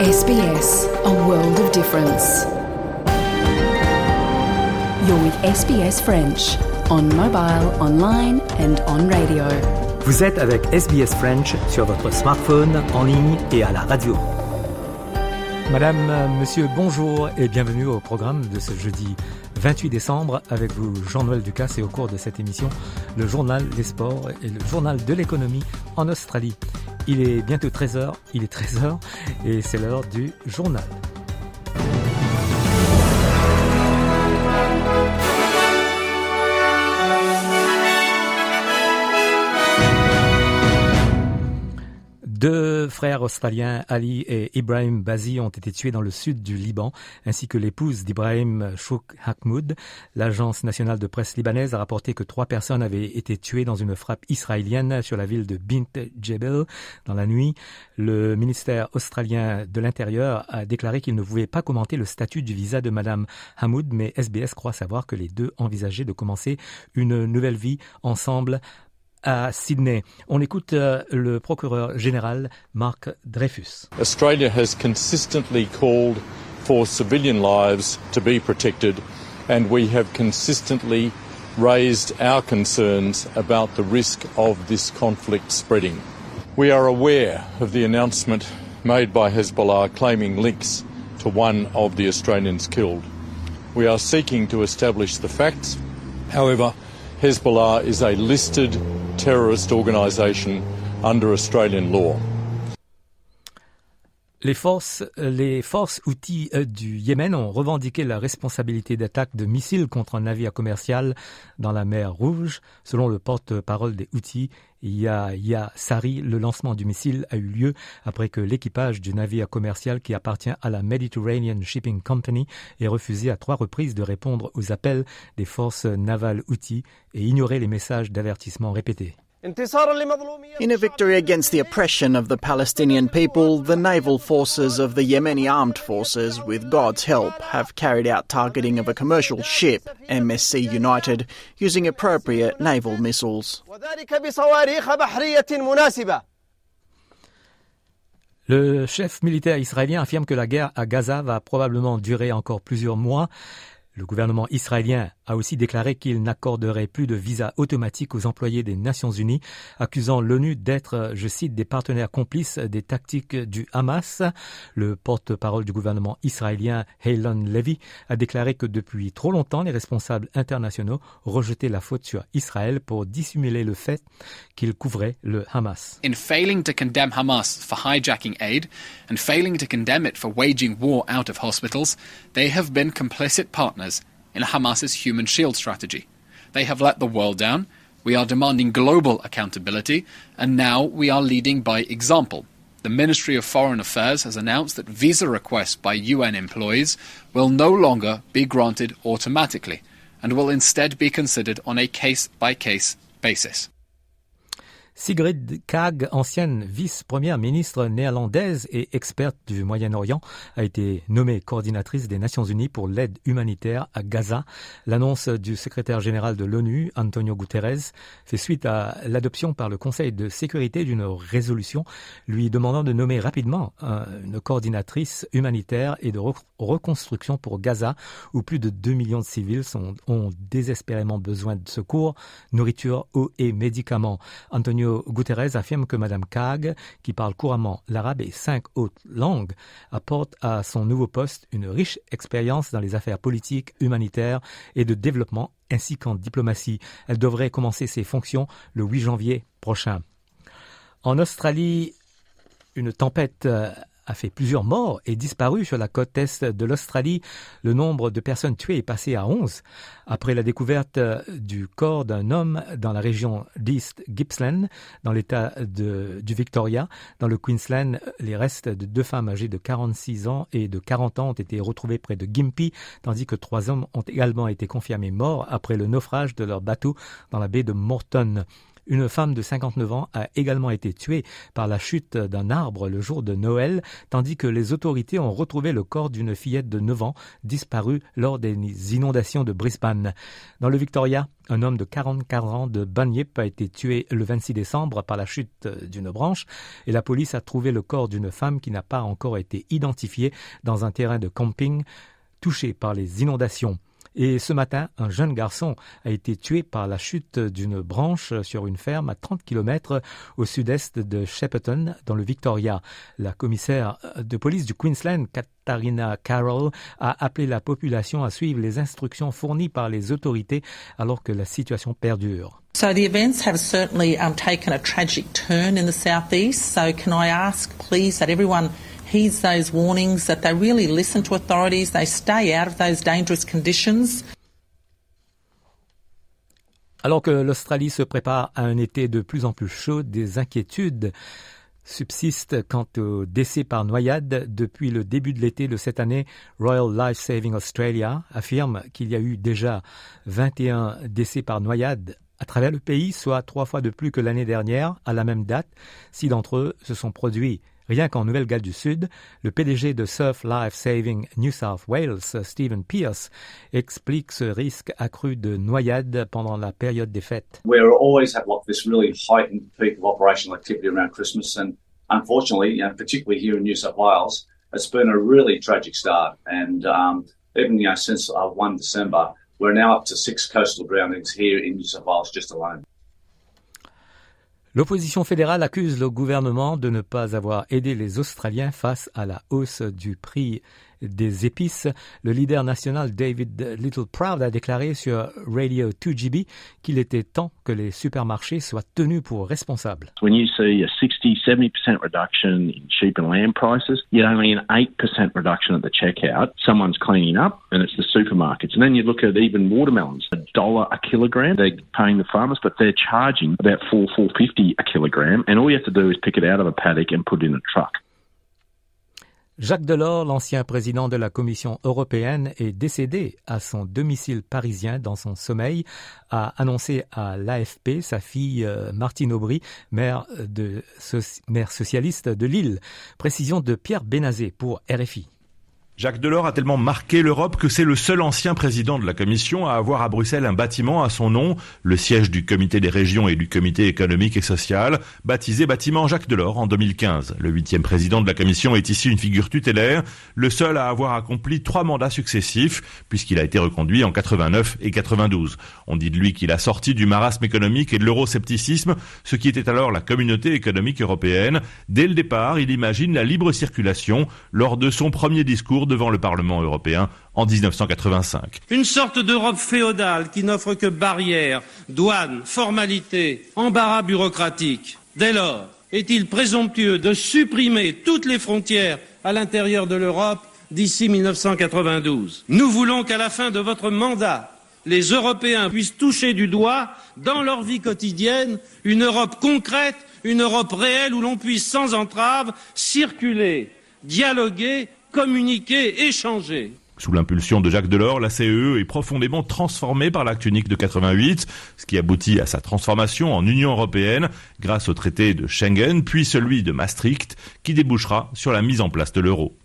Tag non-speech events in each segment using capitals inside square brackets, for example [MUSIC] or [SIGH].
SBS, a world of difference. You're with SBS French on mobile, online and on radio. Vous êtes avec SBS French sur votre smartphone, en ligne et à la radio. Madame, euh, monsieur, bonjour et bienvenue au programme de ce jeudi 28 décembre avec vous, Jean-Noël Ducasse et au cours de cette émission, le journal des sports et le journal de l'économie en Australie. Il est bientôt 13h, il est 13h et c'est l'heure du journal. Deux frères australiens, Ali et Ibrahim Bazi, ont été tués dans le sud du Liban, ainsi que l'épouse d'Ibrahim Chouk Hakmoud. L'agence nationale de presse libanaise a rapporté que trois personnes avaient été tuées dans une frappe israélienne sur la ville de Bint Jebel dans la nuit. Le ministère australien de l'Intérieur a déclaré qu'il ne pouvait pas commenter le statut du visa de Madame Hamoud, mais SBS croit savoir que les deux envisageaient de commencer une nouvelle vie ensemble à Sydney. On écoute euh, le procureur général Mark Dreyfus. Australia has consistently called for civilian lives to be protected and we have consistently raised our concerns about the risk of this conflict spreading. We are aware of the announcement made by Hezbollah claiming links to one of the Australians killed. We are seeking to establish the facts. However, Hezbollah is a listed terrorist organisation under Australian law. Les forces, les forces outils euh, du Yémen ont revendiqué la responsabilité d'attaques de missiles contre un navire commercial dans la mer Rouge. Selon le porte-parole des outils, Yahya Sari, le lancement du missile a eu lieu après que l'équipage du navire commercial qui appartient à la Mediterranean Shipping Company ait refusé à trois reprises de répondre aux appels des forces navales outils et ignoré les messages d'avertissement répétés. In a victory against the oppression of the Palestinian people, the naval forces of the Yemeni armed forces, with God's help, have carried out targeting of a commercial ship, MSC United, using appropriate naval missiles. Le chef militaire israélien affirme que la guerre à Gaza va probablement durer encore plusieurs mois. Le gouvernement israélien a aussi déclaré qu'il n'accorderait plus de visa automatique aux employés des Nations Unies, accusant l'ONU d'être, je cite, des partenaires complices des tactiques du Hamas. Le porte-parole du gouvernement israélien, Heilon Levy, a déclaré que depuis trop longtemps, les responsables internationaux rejetaient la faute sur Israël pour dissimuler le fait qu'il couvrait le Hamas. In failing to condemn Hamas for hijacking aid and failing to condemn it for waging war out of hospitals, they have been complicit partners in Hamas's human shield strategy. They have let the world down. We are demanding global accountability, and now we are leading by example. The Ministry of Foreign Affairs has announced that visa requests by UN employees will no longer be granted automatically and will instead be considered on a case by case basis. Sigrid Kaag, ancienne vice-première ministre néerlandaise et experte du Moyen-Orient, a été nommée coordinatrice des Nations Unies pour l'aide humanitaire à Gaza. L'annonce du secrétaire général de l'ONU, Antonio Guterres, fait suite à l'adoption par le Conseil de sécurité d'une résolution lui demandant de nommer rapidement une coordinatrice humanitaire et de reconstruction pour Gaza, où plus de 2 millions de civils ont désespérément besoin de secours, nourriture, eau et médicaments. Antonio Guterres affirme que Mme Kaag, qui parle couramment l'arabe et cinq autres langues, apporte à son nouveau poste une riche expérience dans les affaires politiques, humanitaires et de développement, ainsi qu'en diplomatie. Elle devrait commencer ses fonctions le 8 janvier prochain. En Australie, une tempête a fait plusieurs morts et disparu sur la côte est de l'Australie. Le nombre de personnes tuées est passé à 11 après la découverte du corps d'un homme dans la région d'East Gippsland, dans l'état du Victoria. Dans le Queensland, les restes de deux femmes âgées de 46 ans et de 40 ans ont été retrouvés près de Gympie, tandis que trois hommes ont également été confirmés morts après le naufrage de leur bateau dans la baie de Morton. Une femme de 59 ans a également été tuée par la chute d'un arbre le jour de Noël, tandis que les autorités ont retrouvé le corps d'une fillette de 9 ans disparue lors des inondations de Brisbane. Dans le Victoria, un homme de 44 ans de Bunyip a été tué le 26 décembre par la chute d'une branche et la police a trouvé le corps d'une femme qui n'a pas encore été identifiée dans un terrain de camping touché par les inondations. Et ce matin, un jeune garçon a été tué par la chute d'une branche sur une ferme à 30 km au sud-est de Shepperton, dans le Victoria. La commissaire de police du Queensland, Katharina Carroll, a appelé la population à suivre les instructions fournies par les autorités alors que la situation perdure. So the events have certainly um, taken a tragic turn in the southeast. So can I ask, please, that everyone heeds those warnings, that they really listen to authorities, they stay out of those dangerous conditions. Alors que l'Australie se prépare à un été de plus en plus chaud, des inquiétudes subsistent quant au décès par noyade. Depuis le début de l'été de cette année, Royal Life Saving Australia affirme qu'il y a eu déjà 21 décès par noyade à travers le pays, soit trois fois de plus que l'année dernière à la même date. Six d'entre eux se sont produits Rien qu'en Nouvelle-Galles du Sud, le PDG de Surf Life Saving New South Wales, Stephen Pierce, explique ce risque accru de noyade pendant la période des fêtes. We always have like this really heightened peak of operational activity around Christmas, and unfortunately, know, particularly here in New South Wales, it's been a really tragic start. And um, even since uh, 1 December, we're now up to six coastal drownings here in New South Wales just alone. L'opposition fédérale accuse le gouvernement de ne pas avoir aidé les Australiens face à la hausse du prix des épices. Le leader national David Littleproud a déclaré sur Radio 2GB qu'il était temps que les supermarchés soient tenus pour responsables. When you see a 60-70% reduction in sheep and lamb prices, yet only an 8% reduction at the checkout, someone's cleaning up and it's the supermarkets. And then you look at even watermelons, a dollar a kilogram. They're paying the farmers, but they're charging about four, four fifty a kilogram. And all you have to do is pick it out of a paddock and put it in a truck. Jacques Delors, l'ancien président de la Commission européenne, est décédé à son domicile parisien dans son sommeil, a annoncé à l'AFP sa fille euh, Martine Aubry, maire, socialiste de Lille. Précision de Pierre Bénazé pour RFI. Jacques Delors a tellement marqué l'Europe que c'est le seul ancien président de la Commission à avoir à Bruxelles un bâtiment à son nom, le siège du Comité des régions et du Comité économique et social, baptisé bâtiment Jacques Delors en 2015. Le huitième président de la Commission est ici une figure tutélaire, le seul à avoir accompli trois mandats successifs, puisqu'il a été reconduit en 89 et 92. On dit de lui qu'il a sorti du marasme économique et de l'euroscepticisme, ce qui était alors la communauté économique européenne. Dès le départ, il imagine la libre circulation lors de son premier discours devant le Parlement européen en 1985. Une sorte d'Europe féodale qui n'offre que barrières, douanes, formalités, embarras bureaucratiques. Dès lors, est-il présomptueux de supprimer toutes les frontières à l'intérieur de l'Europe d'ici 1992 Nous voulons qu'à la fin de votre mandat, les Européens puissent toucher du doigt, dans leur vie quotidienne, une Europe concrète, une Europe réelle où l'on puisse sans entrave circuler, dialoguer communiquer, échanger. Sous l'impulsion de Jacques Delors, la CEE e est profondément transformée par l'acte unique de 88, ce qui aboutit à sa transformation en Union européenne grâce au traité de Schengen, puis celui de Maastricht, qui débouchera sur la mise en place de l'euro.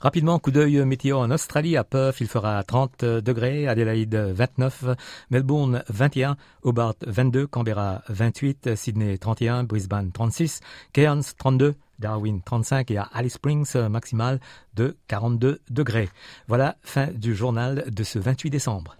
Rapidement, coup d'œil météo en Australie. À Perth, il fera 30 degrés. Adelaide, 29. Melbourne, 21. Hobart, 22. Canberra, 28. Sydney, 31. Brisbane, 36. Cairns, 32. Darwin 35 et à Alice Springs maximal de 42 degrés. Voilà, fin du journal de ce 28 décembre.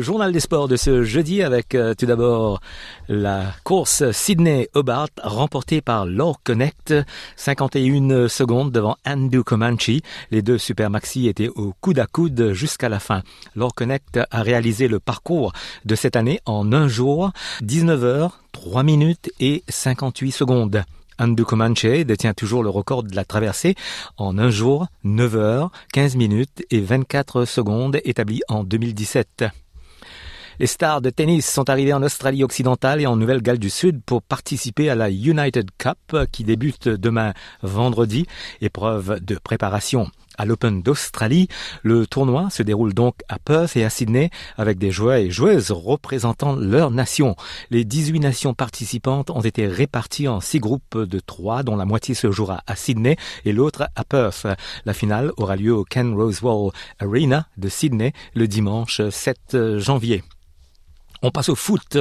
Le journal des sports de ce jeudi avec euh, tout d'abord la course Sydney-Hobart remportée par Law Connect, 51 secondes devant Andu Comanche. Les deux super maxi étaient au coude à coude jusqu'à la fin. Law Connect a réalisé le parcours de cette année en un jour, 19 heures, 3 minutes et 58 secondes. Andu Comanche détient toujours le record de la traversée en un jour, 9 heures, 15 minutes et 24 secondes établi en 2017. Les stars de tennis sont arrivés en Australie occidentale et en Nouvelle-Galles du Sud pour participer à la United Cup qui débute demain vendredi, épreuve de préparation à l'Open d'Australie. Le tournoi se déroule donc à Perth et à Sydney avec des joueurs et joueuses représentant leur nation. Les 18 nations participantes ont été réparties en six groupes de trois dont la moitié se jouera à Sydney et l'autre à Perth. La finale aura lieu au Ken Rosewall Arena de Sydney le dimanche 7 janvier. On passe au foot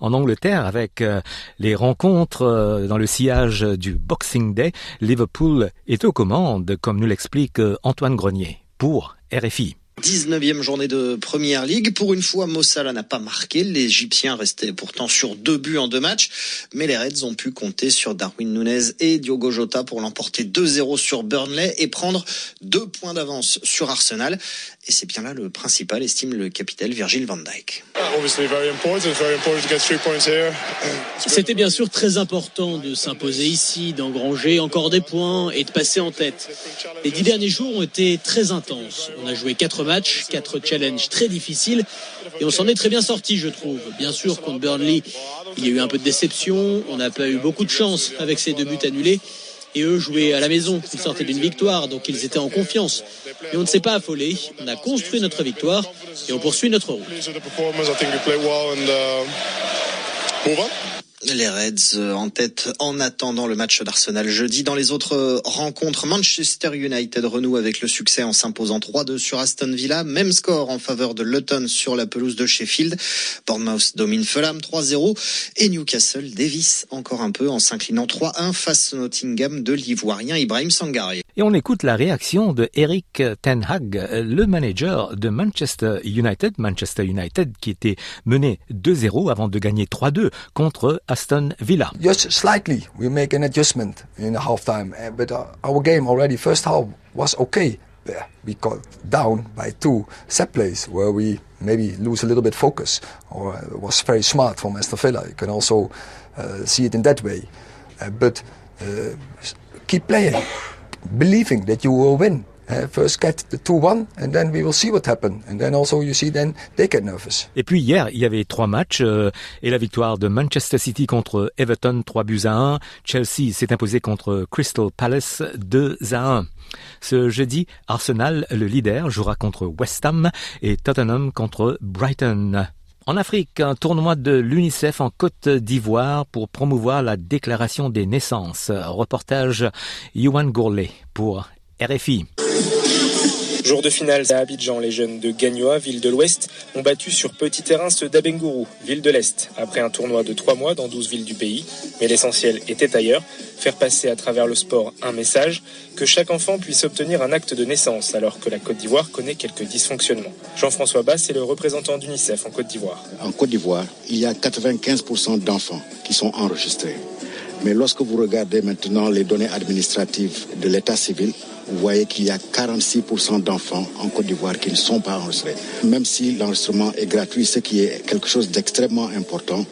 en Angleterre avec euh, les rencontres euh, dans le sillage du Boxing Day. Liverpool est aux commandes, comme nous l'explique euh, Antoine Grenier pour RFI. 19e journée de Première Ligue. Pour une fois, Mossala n'a pas marqué. L'Égyptien restait pourtant sur deux buts en deux matchs. Mais les Reds ont pu compter sur Darwin Nunez et Diogo Jota pour l'emporter 2-0 sur Burnley et prendre deux points d'avance sur Arsenal. Et c'est bien là le principal, estime le capitaine Virgil van Dijk. C'était bien sûr très important de s'imposer ici, d'engranger encore des points et de passer en tête. Les dix derniers jours ont été très intenses. On a joué quatre matchs, quatre challenges très difficiles et on s'en est très bien sorti, je trouve. Bien sûr, contre Burnley, il y a eu un peu de déception. On n'a pas eu beaucoup de chance avec ces deux buts annulés et eux jouaient à la maison. Ils sortaient d'une victoire, donc ils étaient en confiance. Mais on ne s'est pas affolé. On a construit notre victoire et on poursuit notre route. Les Reds euh, en tête en attendant le match d'Arsenal jeudi. Dans les autres euh, rencontres, Manchester United renoue avec le succès en s'imposant 3-2 sur Aston Villa. Même score en faveur de Luton sur la pelouse de Sheffield. Bournemouth domine Fulham 3-0 et Newcastle Davis encore un peu en s'inclinant 3-1 face Nottingham de l'Ivoirien Ibrahim Sangare. Et on écoute la réaction de Eric Ten Hag, le manager de Manchester United. Manchester United qui était mené 2-0 avant de gagner 3-2 contre Aston Villa. Just slightly, we make an adjustment in the half time, eh, but uh, our game already first half was okay. We got down by two set plays where we maybe lose a little bit focus, or was very smart from Aston Villa. You can also uh, see it in that way, uh, but uh, keep playing, believing that you will win. First get the 2-1 and then we will see what happens. And then also you see then they get nervous. Et puis hier, il y avait trois matchs euh, et la victoire de Manchester City contre Everton 3 buts à 1. Chelsea s'est imposé contre Crystal Palace 2 à 1. Ce jeudi, Arsenal, le leader, jouera contre West Ham et Tottenham contre Brighton. En Afrique, un tournoi de l'UNICEF en Côte d'Ivoire pour promouvoir la déclaration des naissances. Reportage Yuan Gourlet pour RFI. Jour de finale à Abidjan, les jeunes de Gagnoa, ville de l'Ouest, ont battu sur petit terrain ceux d'Abengourou, ville de l'Est, après un tournoi de trois mois dans 12 villes du pays. Mais l'essentiel était ailleurs, faire passer à travers le sport un message, que chaque enfant puisse obtenir un acte de naissance, alors que la Côte d'Ivoire connaît quelques dysfonctionnements. Jean-François Bass est le représentant d'UNICEF en Côte d'Ivoire. En Côte d'Ivoire, il y a 95% d'enfants qui sont enregistrés. Mais lorsque vous regardez maintenant les données administratives de l'état civil, vous voyez qu'il y a 46% d'enfants en Côte d'Ivoire qui ne sont pas enregistrés. Même si l'enregistrement est gratuit, ce qui est quelque chose d'extrêmement important,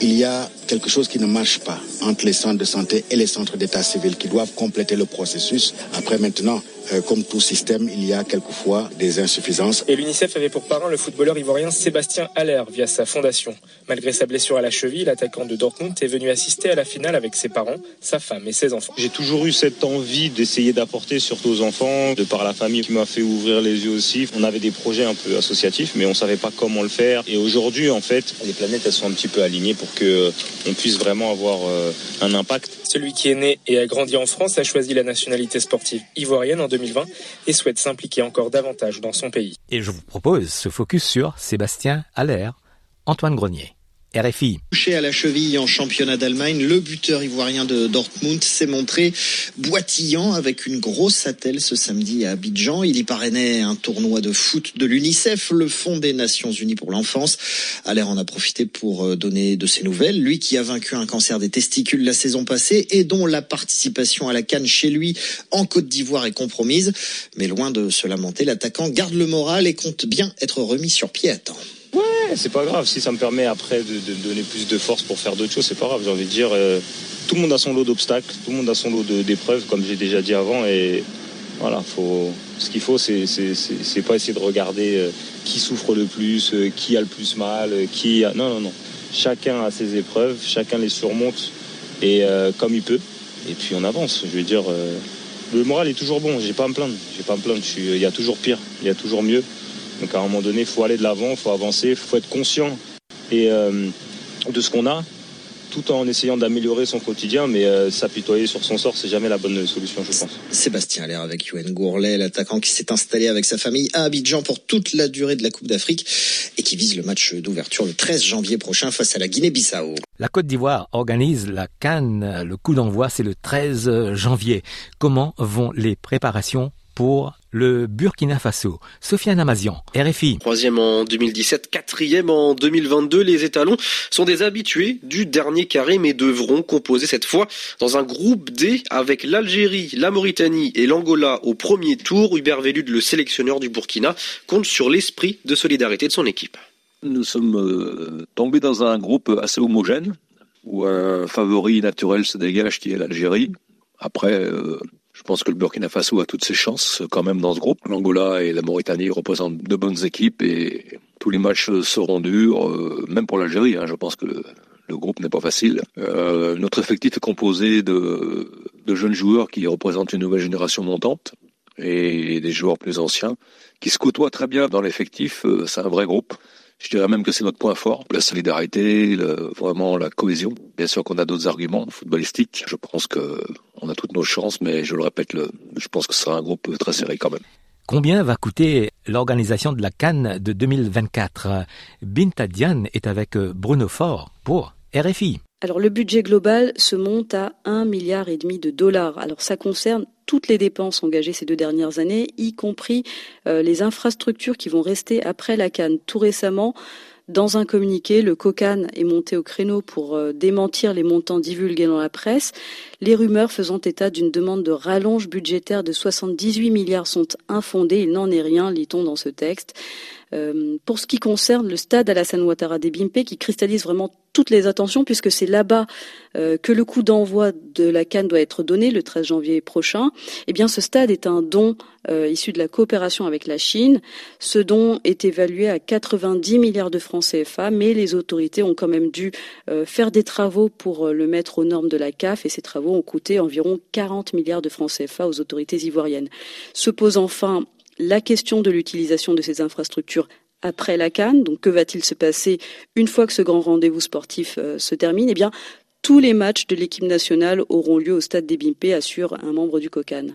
il y a quelque chose qui ne marche pas entre les centres de santé et les centres d'état civil qui doivent compléter le processus. Après maintenant, euh, comme tout système, il y a quelquefois des insuffisances. Et l'UNICEF avait pour parrain le footballeur ivoirien Sébastien Haller via sa fondation. Malgré sa blessure à la cheville, l'attaquant de Dortmund est venu assister à la finale avec ses parents, sa femme et ses enfants. J'ai toujours eu cette envie d'essayer d'apporter surtout aux enfants, de par la famille qui m'a fait ouvrir les yeux aussi. On avait des projets un peu associatifs, mais on savait pas comment le faire. Et aujourd'hui, en fait, les planètes elles sont un petit peu alignées pour que on puisse vraiment avoir euh, un impact. Celui qui est né et a grandi en France a choisi la nationalité sportive ivoirienne en 2020 et souhaite s'impliquer encore davantage dans son pays. Et je vous propose ce focus sur Sébastien Allaire, Antoine Grenier. RFI. Touché à la cheville en championnat d'Allemagne, le buteur ivoirien de Dortmund s'est montré boitillant avec une grosse attelle ce samedi à Abidjan. Il y parrainait un tournoi de foot de l'UNICEF, le Fonds des Nations Unies pour l'enfance. Allaire en a profité pour euh, donner de ses nouvelles. Lui qui a vaincu un cancer des testicules la saison passée et dont la participation à la Cannes chez lui en Côte d'Ivoire est compromise. Mais loin de se lamenter, l'attaquant garde le moral et compte bien être remis sur pied à temps. Ouais, c'est pas grave. Si ça me permet après de, donner plus de force pour faire d'autres choses, c'est pas grave. J'ai envie de dire, euh, tout le monde a son lot d'obstacles, tout le monde a son lot d'épreuves, comme j'ai déjà dit avant. Et voilà, faut, ce qu'il faut, c'est pas essayer de regarder euh, qui souffre le plus, euh, qui a le plus mal, qui a... Non, non, non. Chacun a ses épreuves, chacun les surmonte et comme il peut. Et puis on avance. Je veux dire, le moral est toujours bon. J'ai pas à me plaindre. J'ai pas à me plaindre. Il y a toujours pire. Il y a toujours mieux. Donc à un moment donné, il faut aller de l'avant, il faut avancer, il faut être conscient et, euh, de ce qu'on a, tout en essayant d'améliorer son quotidien, mais euh, s'apitoyer sur son sort, c'est jamais la bonne solution, je pense. Sébastien Allaire avec Yoann Gourlet, l'attaquant qui s'est installé avec sa famille à Abidjan pour toute la durée de la Coupe d'Afrique et qui vise le match d'ouverture le 13 janvier prochain face à la Guinée-Bissau. La Côte d'Ivoire organise la Cannes. Le coup d'envoi, c'est le 13 janvier. Comment vont les préparations pour le Burkina Faso. Sofiane Amazian, RFI. Troisième en 2017, quatrième en 2022, les étalons sont des habitués du dernier carré mais devront composer cette fois dans un groupe D avec l'Algérie, la Mauritanie et l'Angola au premier tour. Hubert Velud, le sélectionneur du Burkina, compte sur l'esprit de solidarité de son équipe. Nous sommes euh, tombés dans un groupe assez homogène où un favori naturel se dégage qui est l'Algérie. Après, euh, je pense que le Burkina Faso a toutes ses chances quand même dans ce groupe. L'Angola et la Mauritanie représentent de bonnes équipes et tous les matchs seront durs, euh, même pour l'Algérie. Hein. je pense que le, groupe n'est pas facile. Euh, notre effectif est composé de, jeunes joueurs qui représentent une nouvelle génération montante et des joueurs plus anciens qui se côtoient très bien dans l'effectif. Euh, c'est un vrai groupe. Je dirais même que c'est notre point fort, la solidarité, vraiment la cohésion. Bien sûr qu'on a d'autres arguments footballistiques. Je pense que on a toutes nos chances, mais je le répète, je pense que ce sera un groupe très serré quand même. Combien va coûter l'organisation de la Cannes de 2024 Binta Diane est avec Bruno Faure pour RFI. Alors le budget global se monte à 1 milliard et demi de dollars. Alors ça concerne toutes les dépenses engagées ces deux dernières années, y compris euh, les infrastructures qui vont rester après la Cannes. Tout récemment, dans un communiqué, le COCAN est monté au créneau pour euh, démentir les montants divulgués dans la presse. Les rumeurs faisant état d'une demande de rallonge budgétaire de 78 milliards sont infondées. Il n'en est rien, lit-on dans ce texte. Euh, pour ce qui concerne le stade Alassane Ouattara des Bimpe, qui cristallise vraiment toutes les attentions, puisque c'est là-bas euh, que le coup d'envoi de la Cannes doit être donné le 13 janvier prochain, eh bien ce stade est un don euh, issu de la coopération avec la Chine. Ce don est évalué à 90 milliards de francs CFA, mais les autorités ont quand même dû faire des travaux pour le mettre aux normes de la CAF, et ces travaux ont coûté environ 40 milliards de francs CFA aux autorités ivoiriennes. Se pose enfin la question de l'utilisation de ces infrastructures après la Cannes. Donc, que va-t-il se passer une fois que ce grand rendez-vous sportif euh, se termine? Eh bien, tous les matchs de l'équipe nationale auront lieu au stade des Bimpe, assure un membre du COCAN.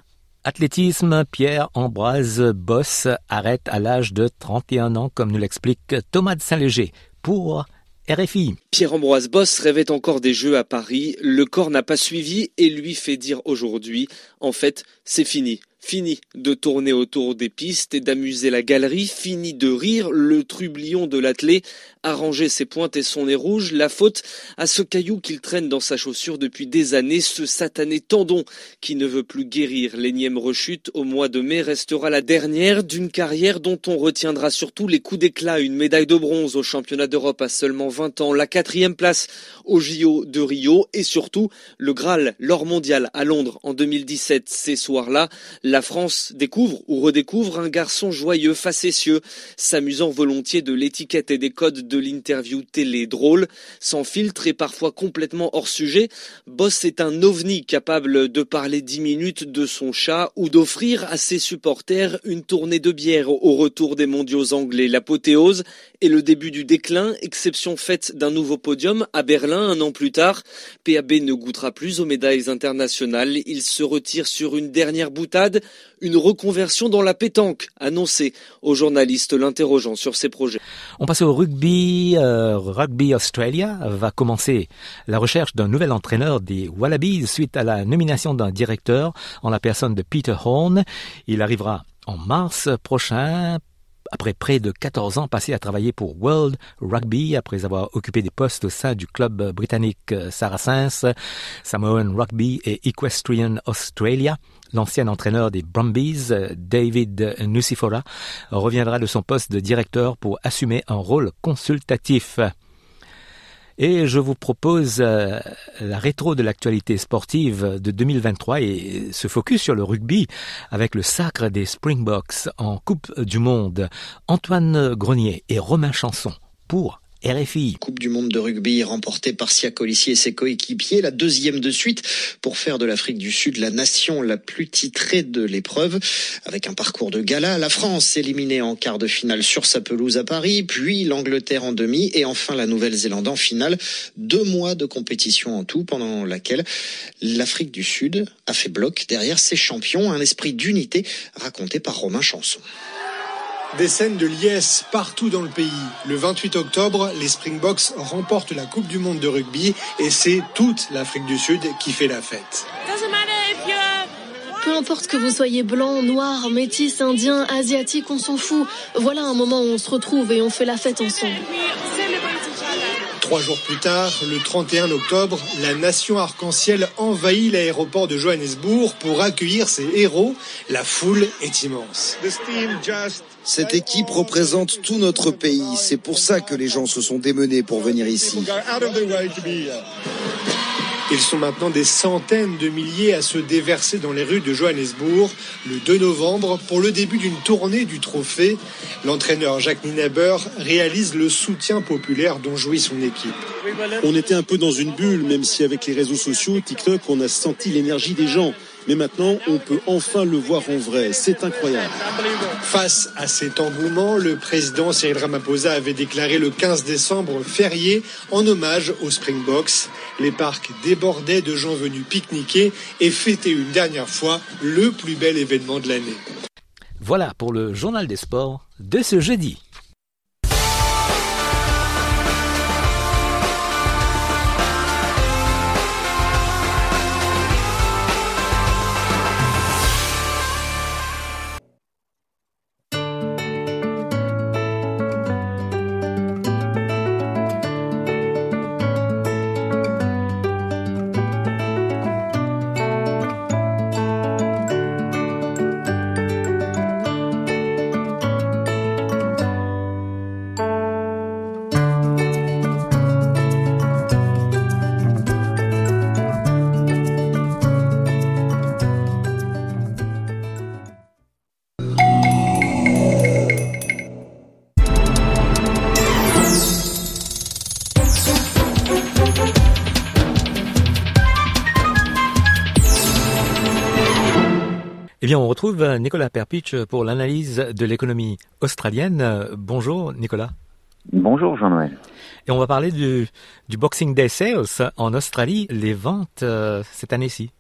Athlétisme, Pierre-Ambroise Boss arrête à l'âge de 31 ans, comme nous l'explique Thomas de Saint-Léger, pour RFI. Pierre-Ambroise Boss rêvait encore des Jeux à Paris. Le corps n'a pas suivi et lui fait dire aujourd'hui, en fait, c'est fini. Fini de tourner autour des pistes et d'amuser la galerie, fini de rire, le trublion de l'athlète a rangé ses pointes et son nez rouge, la faute à ce caillou qu'il traîne dans sa chaussure depuis des années, ce satané tendon qui ne veut plus guérir. L'énième rechute au mois de mai restera la dernière d'une carrière dont on retiendra surtout les coups d'éclat, une médaille de bronze au championnat d'Europe à seulement 20 ans, la quatrième place au JO de Rio et surtout le Graal, l'or mondial à Londres en 2017. Ces soirs-là, la France découvre ou redécouvre un garçon joyeux, facétieux, s'amusant volontiers de l'étiquette et des codes de l'interview télé drôle, sans filtre et parfois complètement hors sujet. Boss est un ovni capable de parler dix minutes de son chat ou d'offrir à ses supporters une tournée de bière au retour des mondiaux anglais. L'apothéose et le début du déclin, exception faite d'un nouveau podium à Berlin un an plus tard. PAB ne goûtera plus aux médailles internationales. Il se retire sur une dernière boutade une reconversion dans la pétanque, annoncée aux journalistes l'interrogeant sur ses projets. On passe au rugby. Euh, rugby Australia va commencer la recherche d'un nouvel entraîneur des Wallabies suite à la nomination d'un directeur en la personne de Peter Horn. Il arrivera en mars prochain après près de 14 ans passés à travailler pour World Rugby, après avoir occupé des postes au sein du club britannique Saracens, Samoan Rugby et Equestrian Australia, l'ancien entraîneur des Brumbies, David Nucifora, reviendra de son poste de directeur pour assumer un rôle consultatif. Et je vous propose euh, la rétro de l'actualité sportive de 2023 et ce focus sur le rugby avec le sacre des Springboks en Coupe du Monde. Antoine Grenier et Romain Chanson pour RFI. Coupe du monde de rugby remportée par Sia Colissier et ses coéquipiers, la deuxième de suite pour faire de l'Afrique du Sud la nation la plus titrée de l'épreuve. Avec un parcours de gala, la France éliminée en quart de finale sur sa pelouse à Paris, puis l'Angleterre en demi et enfin la Nouvelle-Zélande en finale. Deux mois de compétition en tout pendant laquelle l'Afrique du Sud a fait bloc derrière ses champions, un esprit d'unité raconté par Romain Chanson. Des scènes de liesse partout dans le pays. Le 28 octobre, les Springboks remportent la Coupe du Monde de rugby et c'est toute l'Afrique du Sud qui fait la fête. Peu importe que vous soyez blanc, noir, métis, indien, asiatique, on s'en fout. Voilà un moment où on se retrouve et on fait la fête ensemble. Trois jours plus tard, le 31 octobre, la nation arc-en-ciel envahit l'aéroport de Johannesburg pour accueillir ses héros. La foule est immense. Cette équipe représente tout notre pays. C'est pour ça que les gens se sont démenés pour venir ici. Ils sont maintenant des centaines de milliers à se déverser dans les rues de Johannesburg le 2 novembre pour le début d'une tournée du trophée. L'entraîneur Jacques Nienaber réalise le soutien populaire dont jouit son équipe. On était un peu dans une bulle, même si avec les réseaux sociaux, TikTok, on a senti l'énergie des gens. Mais maintenant, on peut enfin le voir en vrai. C'est incroyable. Face à cet engouement, le président Cyril Ramaphosa avait déclaré le 15 décembre férié en hommage aux Springboks. Les parcs débordaient de gens venus pique-niquer et fêter une dernière fois le plus bel événement de l'année. Voilà pour le journal des sports de ce jeudi. Retrouve Nicolas Perpich pour l'analyse de l'économie australienne. Bonjour, Nicolas. Bonjour, Jean-Noël. Et on va parler du, du, Boxing Day Sales en Australie, les ventes euh, cette année-ci.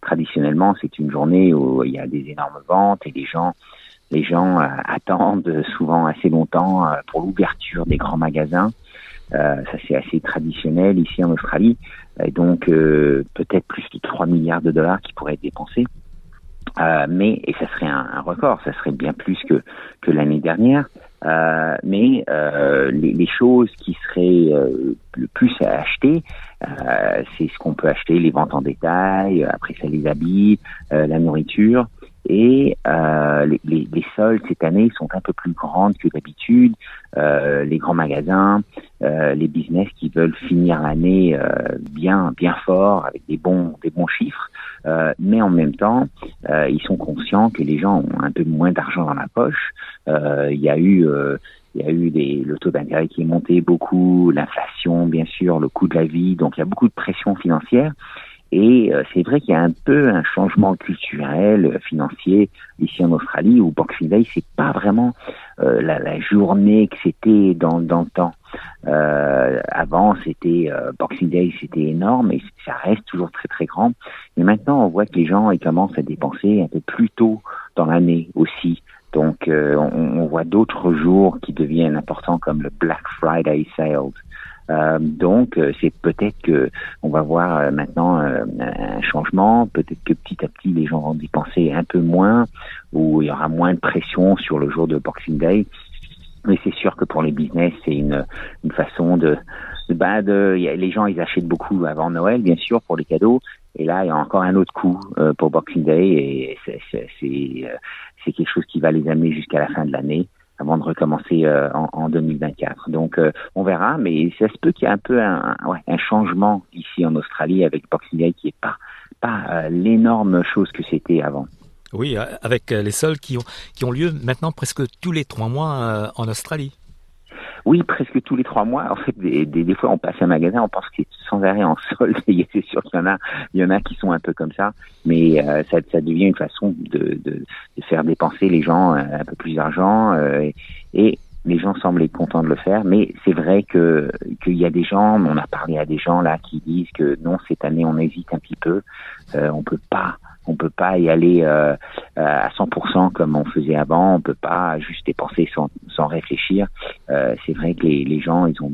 Traditionnellement, c'est une journée où il y a des énormes ventes et les gens, les gens euh, attendent souvent assez longtemps euh, pour l'ouverture des grands magasins. ça, c'est assez traditionnel ici en Australie. Et donc, peut-être plus de 3 milliards de dollars qui pourraient être dépensés. Euh, mais et ça serait un, un, record, ça serait bien plus que que l'année dernière. Euh, mais euh, les, les, choses qui seraient euh, le plus à acheter, euh, c'est ce qu'on peut acheter, les ventes en détail, après ça les habits, la nourriture. Et les, les, les, soldes cette année sont un peu plus grandes que d'habitude. les grands magasins, les business qui veulent finir l'année bien bien fort avec des bons des bons chiffres. Euh, mais en même temps, euh, ils sont conscients que les gens ont un peu moins d'argent dans la poche. Euh, il y a eu il y a eu des, le taux d'intérêt qui est monté beaucoup, l'inflation, bien sûr, le coût de la vie. Donc, il y a beaucoup de pression financière. Et c'est vrai qu'il y a un peu un changement culturel, financier ici en Australie, où Boxing Day, c'est pas vraiment la, la, journée que c'était dans, dans le temps. Euh, avant, c'était euh, Boxing Day, c'était énorme, et ça reste toujours très très grand. Mais maintenant, on voit que les gens ils commencent à dépenser un peu plus tôt dans l'année aussi. Donc, euh, on, on, voit d'autres jours qui deviennent importants comme le Black Friday sales. Euh, donc, c'est peut-être que on va voir maintenant un changement. Peut-être que petit à petit, les gens vont dépenser un peu moins, ou il y aura moins de pression sur le jour de Boxing Day. Mais c'est sûr que pour les business, c'est une, une façon de, bah de, les gens ils achètent beaucoup avant Noël, bien sûr, pour les cadeaux. Et là, il y a encore un autre coup euh, pour Boxing Day, et c'est c'est euh, quelque chose qui va les amener jusqu'à la fin de l'année avant de recommencer euh, en, en, 2024. Donc, euh, on verra, mais ça se peut qu'il y ait un peu un, changement ici en Australie avec Boxing Day qui est pas pas euh, l'énorme chose que c'était avant. Oui, avec les sols qui ont, qui ont lieu maintenant presque tous les trois mois en Australie. Oui, presque tous les trois mois. En fait, des, des, des fois, on passe un magasin, on pense qu'il est sans arrêt en [LAUGHS] solde. C'est sûr qu'il y en a, il y en a qui sont un peu comme ça, mais euh, ça, ça devient une façon de, de, de, faire dépenser les gens euh, un peu plus d'argent euh, et les gens semblent être contents de le faire, mais c'est vrai que qu'il y a des gens, on a parlé à des gens là qui disent que non cette année on hésite un petit peu, euh, on peut pas on peut pas y aller euh, à 100% comme on faisait avant. On peut pas juste dépenser sans, sans réfléchir. Euh, c'est vrai que les, gens ils ont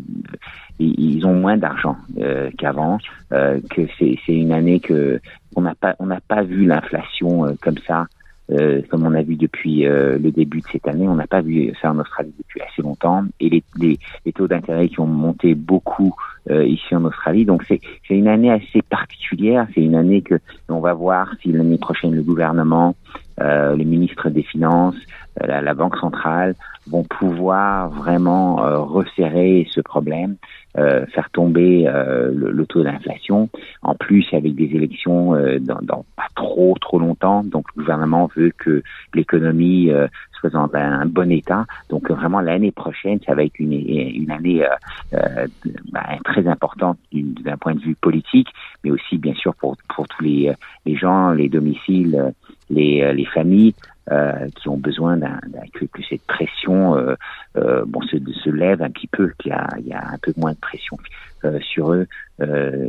ils, ont moins d'argent euh, qu'avant. Euh, que c'est une année que on n'a pas on n'a pas vu l'inflation euh, comme ça. Euh, comme on a vu depuis le début de cette année, on n'a pas vu ça en Australie depuis assez longtemps, et les, les, les taux d'intérêt qui ont monté beaucoup euh, ici en Australie. Donc c'est une année assez particulière. C'est une année que on va voir si l'année prochaine le gouvernement, euh, les ministres des Finances, euh, la, la, Banque centrale vont pouvoir vraiment euh, resserrer ce problème, euh, faire tomber le, le, taux d'inflation. En plus, avec des élections dans, dans, pas trop trop longtemps, donc le gouvernement veut que l'économie soit dans un, bon état. Donc vraiment l'année prochaine, ça va être une, année euh, bah, très importante d'un point de vue politique, mais aussi bien sûr pour, pour tous les, les gens, les domiciles, les, les familles. Euh, qui ont besoin d'un que, que, cette pression euh, euh, bon se, se lève un petit peu, qu'il y a, y a un peu moins de pression euh, sur eux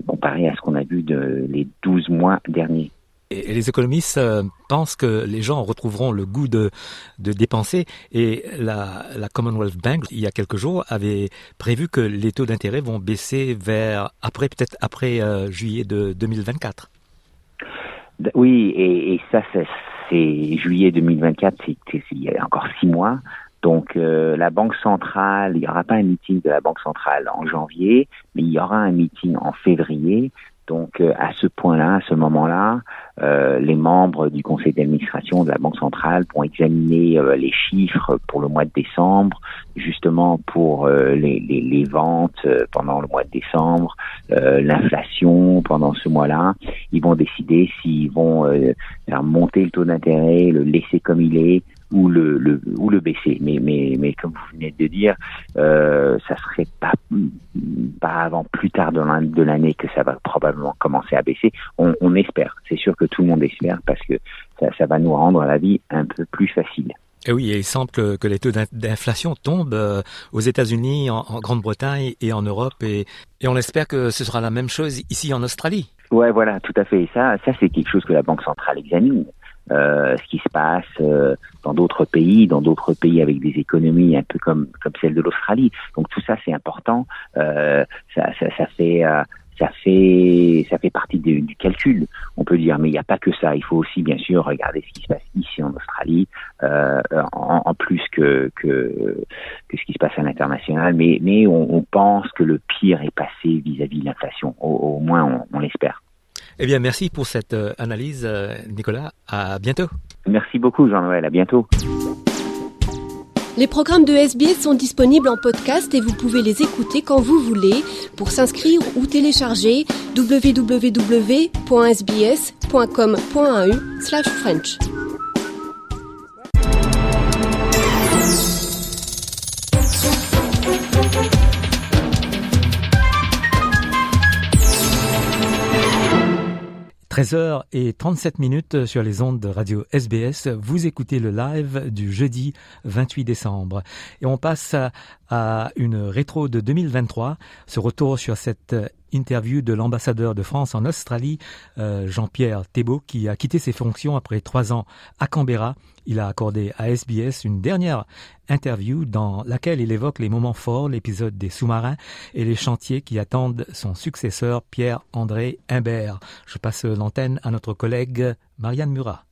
comparé à ce qu'on a vu de les 12 mois derniers. Et les économistes pensent que les gens retrouveront le goût de, dépenser et la, Commonwealth Bank, il y a quelques jours, avait prévu que les taux d'intérêt vont baisser vers après peut-être après euh, juillet de 2024. Oui, et, et ça, c'est juillet 2024, c'est il y a encore six mois. Donc euh, la Banque centrale, il n'y aura pas un meeting de la Banque centrale en janvier, mais il y aura un meeting en février. Donc euh, à ce point-là, à ce moment-là, euh, les membres du conseil d'administration de la Banque centrale vont examiner euh, les chiffres pour le mois de décembre, justement pour euh, les, les, les, ventes pendant le mois de décembre, l'inflation pendant ce mois-là. Ils vont décider s'ils vont faire monter le taux d'intérêt, le laisser comme il est, ou le, le ou le baisser. Mais mais mais comme vous venez de dire, euh, ça serait pas pas avant plus tard de l'année que ça va probablement commencer à baisser. On, on espère. C'est sûr que tout le monde espère parce que ça, ça va nous rendre la vie un peu plus facile. Et oui, il semble que, que les taux d'inflation tombent euh, aux États-Unis, en, en Grande-Bretagne et en Europe, et, et on espère que ce sera la même chose ici en Australie. Ouais, voilà, tout à fait. Et ça, ça c'est quelque chose que la Banque centrale examine. Euh, ce qui se passe euh, dans d'autres pays, dans d'autres pays avec des économies un peu comme comme celle de l'Australie. Donc tout ça c'est important. Euh, ça, ça, ça, fait euh, ça fait ça fait partie du, calcul, on peut dire. Mais il n'y a pas que ça. Il faut aussi bien sûr regarder ce qui se passe ici en Australie, euh, en, en, plus que, que que ce qui se passe à l'international. Mais mais on, on, pense que le pire est passé vis-à-vis -vis de l'inflation. Au, au, moins on, on l'espère. Eh bien, merci pour cette euh, analyse, euh, Nicolas. À bientôt. Merci beaucoup, Jean-Noël. À bientôt. Les programmes de SBS sont disponibles en podcast et vous pouvez les écouter quand vous voulez. Pour s'inscrire ou télécharger, www.sbs.com.au/french. 13h et 37 minutes sur les ondes de radio SBS. Vous écoutez le live du jeudi 28 décembre. Et on passe à une rétro de 2023. Ce retour sur cette interview de l'ambassadeur de France en Australie, euh, Jean-Pierre Thébault, qui a quitté ses fonctions après trois ans à Canberra. Il a accordé à SBS une dernière interview dans laquelle il évoque les moments forts, l'épisode des sous-marins et les chantiers qui attendent son successeur Pierre-André Imbert. Je passe l'antenne à notre collègue Marianne Murat.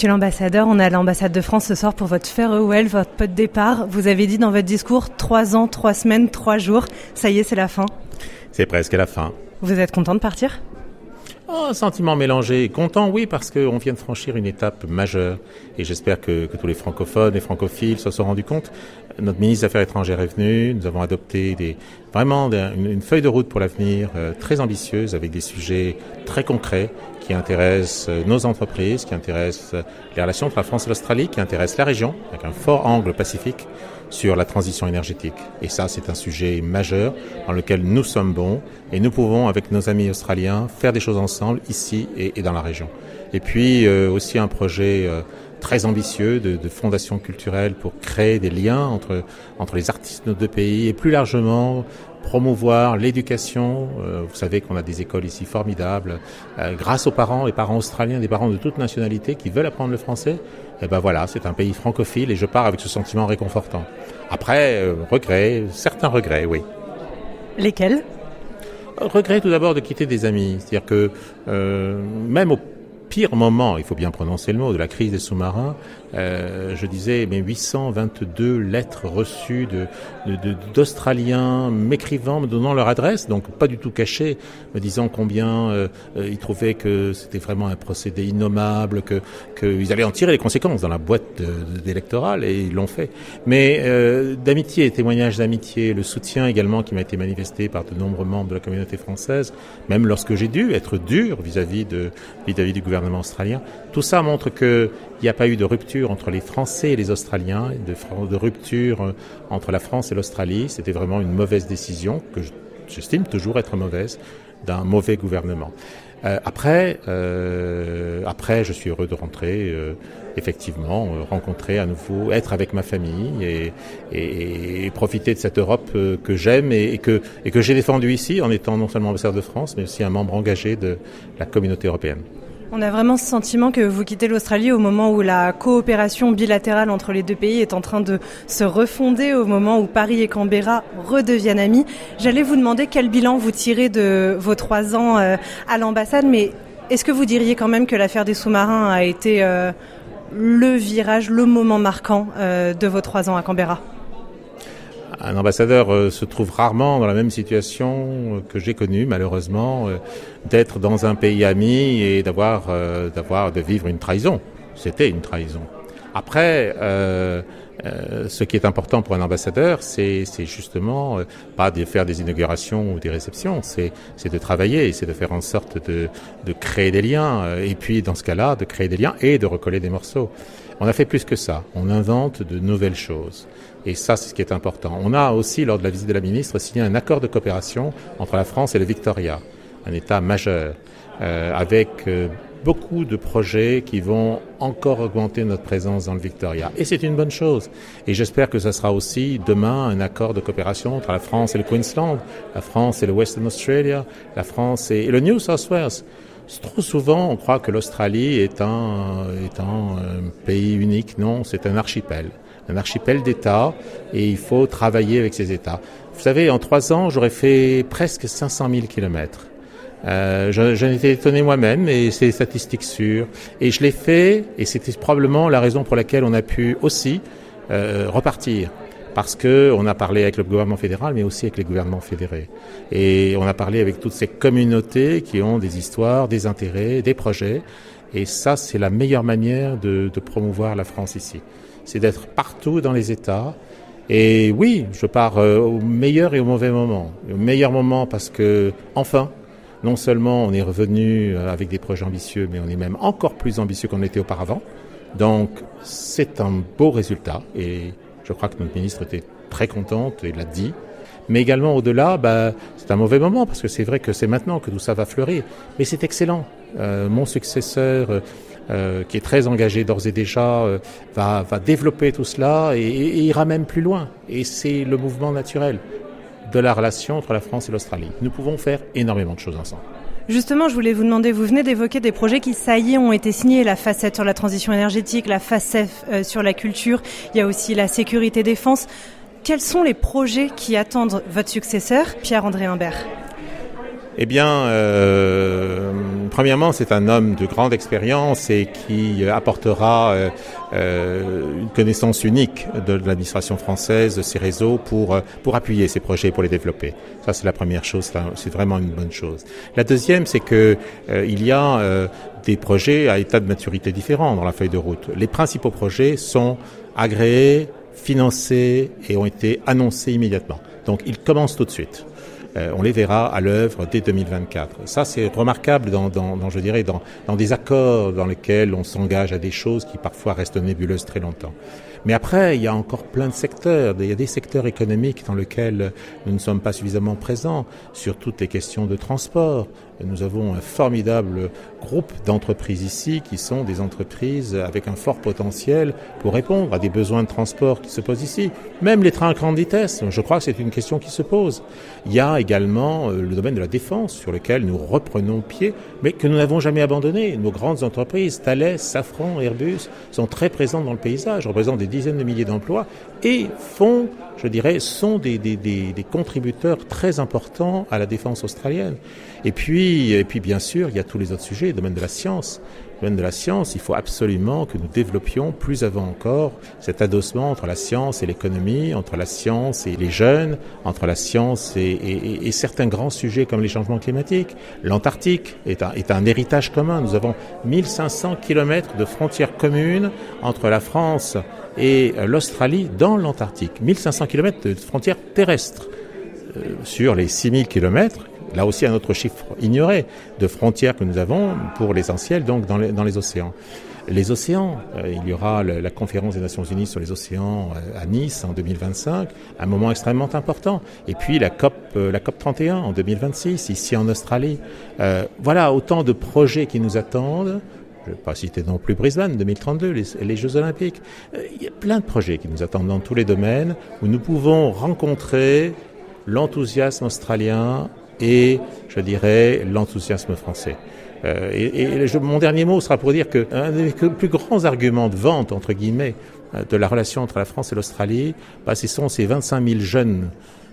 Monsieur l'ambassadeur, on est à l'ambassade de France ce soir pour votre farewell, votre pot de départ. Vous avez dit dans votre discours trois ans, trois semaines, trois jours. Ça y est, c'est la fin. C'est presque la fin. Vous êtes content de partir? Oh, sentiment mélangé. Content, oui, parce qu'on vient de franchir une étape majeure. Et j'espère que, tous les francophones et francophiles se sont rendus compte. Notre ministre des Affaires étrangères est venu. Nous avons adopté des, vraiment une, feuille de route pour l'avenir euh, très ambitieuse avec des sujets très concrets qui intéressent euh, nos entreprises, qui intéressent euh, les relations entre la France et l'Australie, qui intéressent la région avec un fort angle pacifique sur la transition énergétique. Et ça, c'est un sujet majeur dans lequel nous sommes bons et nous pouvons, avec nos amis australiens, faire des choses ensemble ici et, dans la région. Et puis euh, aussi un projet très ambitieux de, de, fondation culturelle pour créer des liens entre, entre les artistes de nos deux pays et plus largement promouvoir l'éducation. Euh, vous savez qu'on a des écoles ici formidables. grâce aux parents, les parents australiens, des parents de toute nationalité qui veulent apprendre le français, et eh ben voilà, c'est un pays francophile et je pars avec ce sentiment réconfortant. Après, euh, regrets, certains regrets, oui. Lesquels? Regret tout d'abord de quitter des amis. C'est-à-dire que euh, même au pire moment, il faut bien prononcer le mot, de la crise des sous-marins, euh, je disais, mais 822 lettres reçues de, d'Australiens m'écrivant, me donnant leur adresse, donc pas du tout cachées, me disant combien euh, euh, ils trouvaient que c'était vraiment un procédé innommable, que qu'ils allaient en tirer les conséquences dans la boîte d'électorale, et ils l'ont fait. Mais euh, d'amitié, témoignages d'amitié, le soutien également qui m'a été manifesté par de nombreux membres de la communauté française, même lorsque j'ai dû être dur vis-à-vis de vis-à-vis du gouvernement tout ça montre que il n'y a pas eu de rupture entre les Français et les Australiens, de, rupture euh, entre la France et l'Australie. C'était vraiment une mauvaise décision, que j'estime toujours être mauvaise, d'un mauvais gouvernement. Euh, après, euh, après, je suis heureux de rentrer, effectivement, rencontrer à nouveau, être avec ma famille et, profiter de cette Europe que j'aime et, et, que, et que j'ai défendue ici en étant non seulement ambassadeur de France, mais aussi un membre engagé de la communauté européenne. On a vraiment ce sentiment que vous quittez l'Australie au moment où la coopération bilatérale entre les deux pays est en train de se refonder, au moment où Paris et Canberra redeviennent amis. J'allais vous demander quel bilan vous tirez de vos trois ans euh, à l'ambassade, mais est-ce que vous diriez quand même que l'affaire des sous-marins a été euh, le virage, le moment marquant euh, de vos trois ans à Canberra? Un ambassadeur euh, se trouve rarement dans la même situation euh, que j'ai connue, malheureusement, euh, d'être dans un pays ami et d'avoir, d'avoir, de vivre une trahison. C'était une trahison. Après, ce qui est important pour un ambassadeur, c'est, c'est justement pas de faire des inaugurations ou des réceptions, c'est, c'est de travailler, c'est de faire en sorte de, de créer des liens, et puis dans ce cas-là, de créer des liens et de recoller des morceaux. On a fait plus que ça. On invente de nouvelles choses. Et ça, c'est ce qui est important. On a aussi, lors de la visite de la ministre, signé un accord de coopération entre la France et le Victoria, un État majeur, euh, avec euh, beaucoup de projets qui vont encore augmenter notre présence dans le Victoria. Et c'est une bonne chose. Et j'espère que ce sera aussi demain un accord de coopération entre la France et le Queensland, la France et le Western Australia, la France et, le New South Wales. Trop souvent, on croit que l'Australie est un, est un pays unique. Non, c'est un archipel un archipel d'États et il faut travailler avec ces États. Vous savez, en trois ans, j'aurais fait presque 500 000 kilomètres. Euh, J'en étais étonné moi-même, et c'est des statistiques sûres. Et je l'ai fait, et c'était probablement la raison pour laquelle on a pu aussi euh, repartir. Parce que on a parlé avec le gouvernement fédéral, mais aussi avec les gouvernements fédérés. Et on a parlé avec toutes ces communautés qui ont des histoires, des intérêts, des projets. Et ça, c'est la meilleure manière de, de promouvoir la France ici. C'est d'être partout dans les États, et oui, je pars euh, au meilleur et au mauvais moment. Au meilleur moment parce que, enfin, non seulement on est revenu euh, avec des projets ambitieux, mais on est même encore plus ambitieux qu'on était auparavant. Donc, c'est un beau résultat et je crois que notre ministre était très contente et l'a dit. Mais également au-delà, bah, c'est un mauvais moment parce que c'est vrai que c'est maintenant que tout ça va fleurir. Mais c'est excellent. Euh, mon successeur euh, qui est très engagé d'ores et déjà, euh, va, va, développer tout cela et, ira même plus loin. Et c'est le mouvement naturel de la relation entre la France et l'Australie. Nous pouvons faire énormément de choses ensemble. Justement, je voulais vous demander, vous venez d'évoquer des projets qui, ça y est, ont été signés, la facette sur la transition énergétique, la facette euh, sur la culture, il y a aussi la sécurité défense. Quels sont les projets qui attendent votre successeur, Pierre-André Humbert eh bien, euh, premièrement, c'est un homme de grande expérience et qui apportera euh, euh, une connaissance unique de l'administration française, de ses réseaux, pour, appuyer ces projets, pour les développer. Ça, c'est la première chose, c'est vraiment une bonne chose. La deuxième, c'est que euh, il y a euh, des projets à état de maturité différent dans la feuille de route. Les principaux projets sont agréés, financés et ont été annoncés immédiatement. Donc, ils commencent tout de suite. Euh, on les verra à l'œuvre dès 2024. Ça, c'est remarquable dans, dans, dans, je dirais, dans, dans des accords dans lesquels on s'engage à des choses qui parfois restent nébuleuses très longtemps. Mais après, il y a encore plein de secteurs. Il y a des secteurs économiques dans lesquels nous ne sommes pas suffisamment présents sur toutes les questions de transport. Nous avons un formidable groupe d'entreprises ici qui sont des entreprises avec un fort potentiel pour répondre à des besoins de transport qui se posent ici. Même les trains à grande vitesse, je crois que c'est une question qui se pose. Il y a également le domaine de la défense sur lequel nous reprenons pied, mais que nous n'avons jamais abandonné. Nos grandes entreprises, Thales, Safran, Airbus, sont très présentes dans le paysage, représentent des dizaines de milliers d'emplois et font, je dirais, sont des, des, des, des, contributeurs très importants à la défense australienne. Et puis, et puis, bien sûr, il y a tous les autres sujets, domaine de la science. Domaine de la science, il faut absolument que nous développions plus avant encore cet adossement entre la science et l'économie, entre la science et les jeunes, entre la science et, certains grands sujets comme les changements climatiques. L'Antarctique est un, héritage commun. Nous avons 1500 kilomètres de frontières communes entre la France et l'Australie dans l'Antarctique. 1500 km de frontières terrestres. Euh, sur les 6000 km, là aussi un autre chiffre ignoré, de frontières que nous avons pour l'essentiel donc dans les, dans les océans. Les océans, euh, il y aura la conférence des Nations Unies sur les océans euh, à Nice en 2025, un moment extrêmement important. Et puis la COP, euh, la COP 31 en 2026 ici en Australie. voilà autant de projets qui nous attendent je ne vais pas citer non plus Brisbane 2032, les, les Jeux Olympiques. Euh, il y a plein de projets qui nous attendent dans tous les domaines où nous pouvons rencontrer l'enthousiasme australien et, je dirais, l'enthousiasme français. Euh, et, et je, mon dernier mot sera pour dire que un des plus grands arguments de vente, entre guillemets, de la relation entre la France et l'Australie, bah, ce sont ces 25 000 jeunes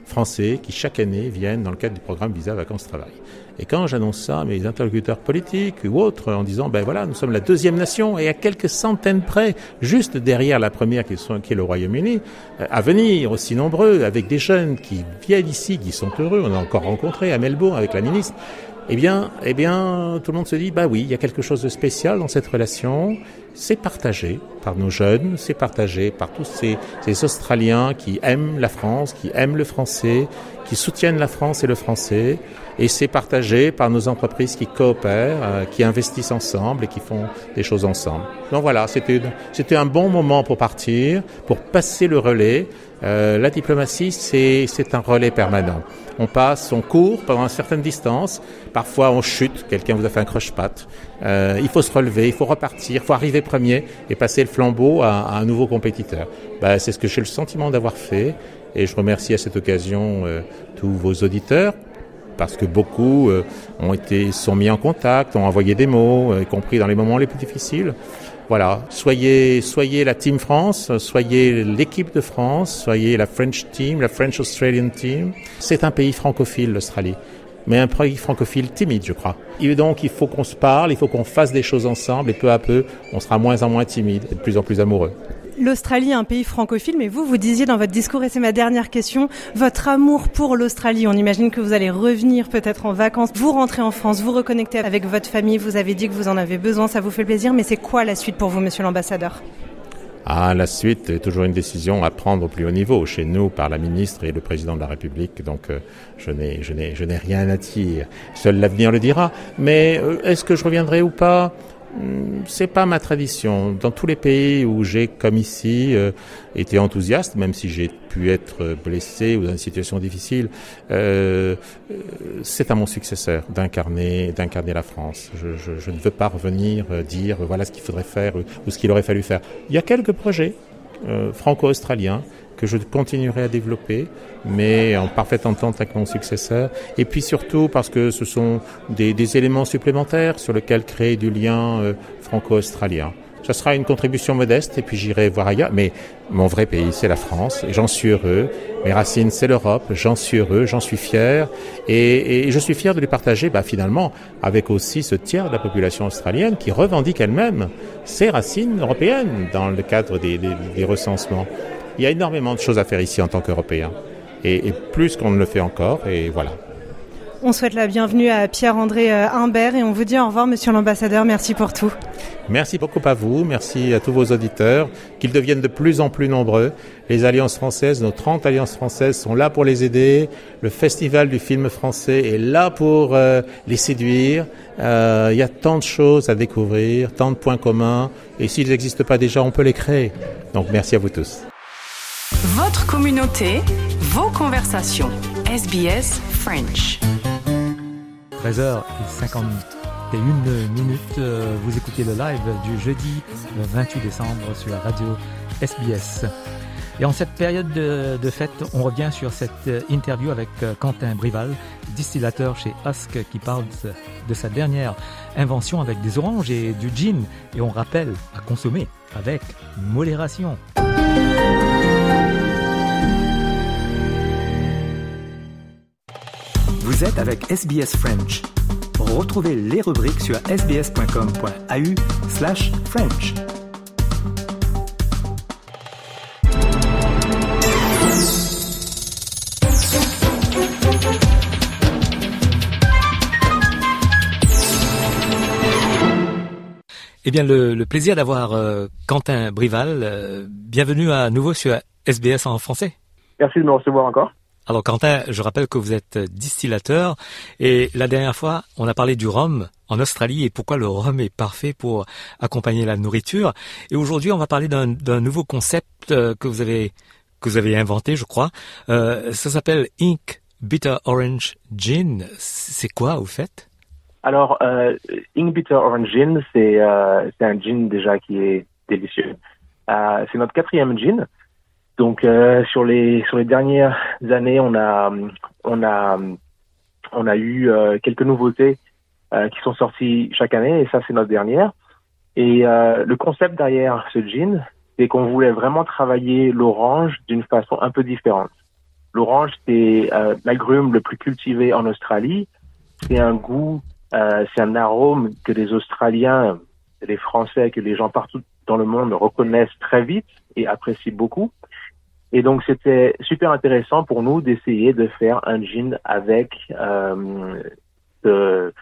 français qui chaque année viennent dans le cadre du programme Visa Vacances Travail. Et quand j'annonce ça à mes interlocuteurs politiques ou autres en disant ben voilà nous sommes la deuxième nation et à quelques centaines près juste derrière la première qui, sont, qui est le Royaume-Uni à venir aussi nombreux avec des jeunes qui viennent ici qui sont heureux on a encore rencontré à Melbourne avec la ministre eh bien, eh bien, tout le monde se dit, bah oui, il y a quelque chose de spécial dans cette relation. C'est partagé par nos jeunes, c'est partagé par tous ces, ces, Australiens qui aiment la France, qui aiment le français, qui soutiennent la France et le français. Et c'est partagé par nos entreprises qui coopèrent, euh, qui investissent ensemble et qui font des choses ensemble. Donc voilà, c'était, un bon moment pour partir, pour passer le relais. Euh, la diplomatie, c'est un relais permanent. On passe, on court pendant une certaine distance. Parfois, on chute. Quelqu'un vous a fait un croche-patte. Euh, il faut se relever, il faut repartir, il faut arriver premier et passer le flambeau à, à un nouveau compétiteur. Ben, c'est ce que j'ai le sentiment d'avoir fait. Et je remercie à cette occasion euh, tous vos auditeurs parce que beaucoup euh, ont été sont mis en contact, ont envoyé des mots, euh, y compris dans les moments les plus difficiles. Voilà, soyez soyez la Team France, soyez l'équipe de France, soyez la French Team, la French Australian Team. C'est un pays francophile l'Australie. mais un pays francophile timide, je crois. Et donc, il faut qu'on se parle, il faut qu'on fasse des choses ensemble, et peu à peu, on sera moins en moins timide et de plus en plus amoureux. L'Australie est un pays francophile, mais vous, vous disiez dans votre discours, et c'est ma dernière question, votre amour pour l'Australie. On imagine que vous allez revenir peut-être en vacances, vous rentrez en France, vous reconnectez avec votre famille, vous avez dit que vous en avez besoin, ça vous fait plaisir, mais c'est quoi la suite pour vous, monsieur l'ambassadeur? Ah, la suite est toujours une décision à prendre au plus haut niveau, chez nous, par la ministre et le président de la République. Donc, euh, je n'ai, rien à dire. Seul l'avenir le dira. Mais euh, est-ce que je reviendrai ou pas? C'est pas ma tradition. Dans tous les pays où j'ai, comme ici, euh, été enthousiaste, même si j'ai pu être blessé ou dans une situation difficile, euh, euh, c'est à mon successeur d'incarner, d'incarner la France. Je, je, je, ne veux pas revenir dire voilà ce qu'il faudrait faire ou ce qu'il aurait fallu faire. Il y a quelques projets franco-australiens que je continuerai à développer, mais en parfaite entente avec mon successeur. Et puis surtout parce que ce sont des, éléments supplémentaires sur lesquels créer du lien euh, franco-australien. Ce sera une contribution modeste et puis j'irai voir ailleurs. Mais mon vrai pays, c'est la France et j'en suis heureux. Mes racines, c'est l'Europe. J'en suis heureux, j'en suis fier. Et, je suis fier de les partager bah, finalement avec aussi ce tiers de la population australienne qui revendique elle-même ses racines européennes dans le cadre des recensements. Il y a énormément de choses à faire ici en tant qu'Européens. Et, et, plus qu'on ne le fait encore, et voilà. On souhaite la bienvenue à Pierre-André euh, Humbert et on vous dit au revoir, monsieur l'ambassadeur. Merci pour tout. Merci beaucoup à vous. Merci à tous vos auditeurs. Qu'ils deviennent de plus en plus nombreux. Les alliances françaises, nos 30 alliances françaises sont là pour les aider. Le festival du film français est là pour euh, les séduire. Euh, il y a tant de choses à découvrir, tant de points communs. Et s'ils n'existent pas déjà, on peut les créer. Donc merci à vous tous. Votre communauté, vos conversations. SBS French. 13h51 minutes. Euh, vous écoutez le live du jeudi 28 décembre sur la radio SBS. Et en cette période de, de, fête, on revient sur cette interview avec euh, Quentin Brival, distillateur chez Husk, qui parle de sa dernière invention avec des oranges et du gin. Et on rappelle à consommer avec modération. Vous êtes avec SBS French. Retrouvez les rubriques sur sbs.com.au slash French. Eh bien, le, le plaisir d'avoir euh, Quentin Brival. Euh, bienvenue à nouveau sur SBS en français. Merci de me recevoir encore. Alors Quentin, je rappelle que vous êtes distillateur et la dernière fois, on a parlé du rhum en Australie et pourquoi le rhum est parfait pour accompagner la nourriture. Et aujourd'hui, on va parler d'un nouveau concept euh, que vous avez que vous avez inventé, je crois. Euh, ça s'appelle Ink Bitter Orange Gin. C'est quoi, vous faites Alors, euh, Ink Bitter Orange Gin, c'est euh, un gin déjà qui est délicieux. Euh, c'est notre quatrième gin. Donc euh, sur les sur les dernières années, on a on a on a eu euh, quelques nouveautés euh, qui sont sorties chaque année et ça c'est notre dernière. Et euh, le concept derrière ce jean, c'est qu'on voulait vraiment travailler l'orange d'une façon un peu différente. L'orange c'est euh, l'agrume le plus cultivé en Australie. C'est un goût, c'est un arôme que les Australiens, les Français, que les gens partout dans le monde reconnaissent très vite et apprécient beaucoup. Et donc c'était super intéressant pour nous d'essayer de faire un gin avec euh, ce,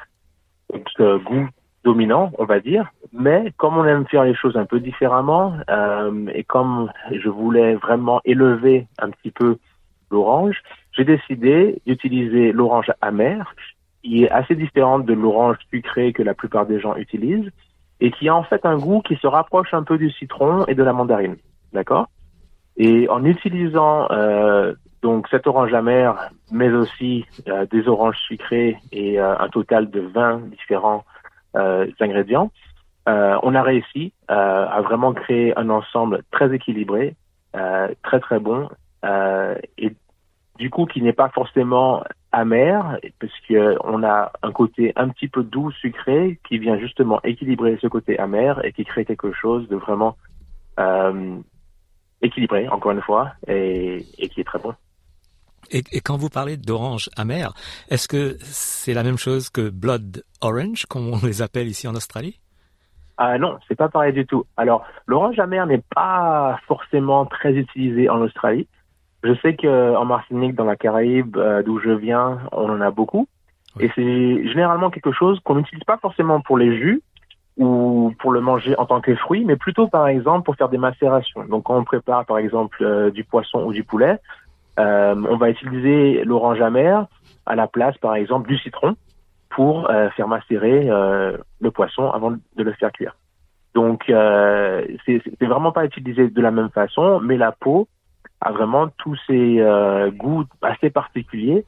ce, goût dominant, on va dire. Mais comme on aime faire les choses un peu différemment euh, et comme je voulais vraiment élever un petit peu l'orange, j'ai décidé d'utiliser l'orange amère, qui est assez différente de l'orange sucrée que la plupart des gens utilisent et qui a en fait un goût qui se rapproche un peu du citron et de la mandarine. D'accord? Et en utilisant euh, donc cette orange amère, mais aussi euh, des oranges sucrées et euh, un total de 20 différents euh, ingrédients, euh, on a réussi euh, à vraiment créer un ensemble très équilibré, très très bon, et du coup qui n'est pas forcément amer, puisque on a un côté un petit peu doux, sucré, qui vient justement équilibrer ce côté amer et qui crée quelque chose de vraiment équilibré, encore une fois, et, et, qui est très bon. Et, quand vous parlez d'orange amer, est-ce que c'est la même chose que blood orange, comme on les appelle ici en Australie? Ah non, c'est pas pareil du tout. Alors, l'orange amer n'est pas forcément très utilisé en Australie. Je sais qu'en Martinique, dans la Caraïbe, euh, d'où je viens, on en a beaucoup. Et c'est généralement quelque chose qu'on n'utilise pas forcément pour les jus ou pour le manger en tant que fruit, mais plutôt par exemple pour faire des macérations. Donc quand on prépare par exemple euh, du poisson ou du poulet, euh, on va utiliser l'orange amère à la place, par exemple, du citron pour euh, faire macérer euh, le poisson avant de le faire cuire. Donc, euh, c'est vraiment pas utilisé de la même façon, mais la peau a vraiment tous ces goûts assez particuliers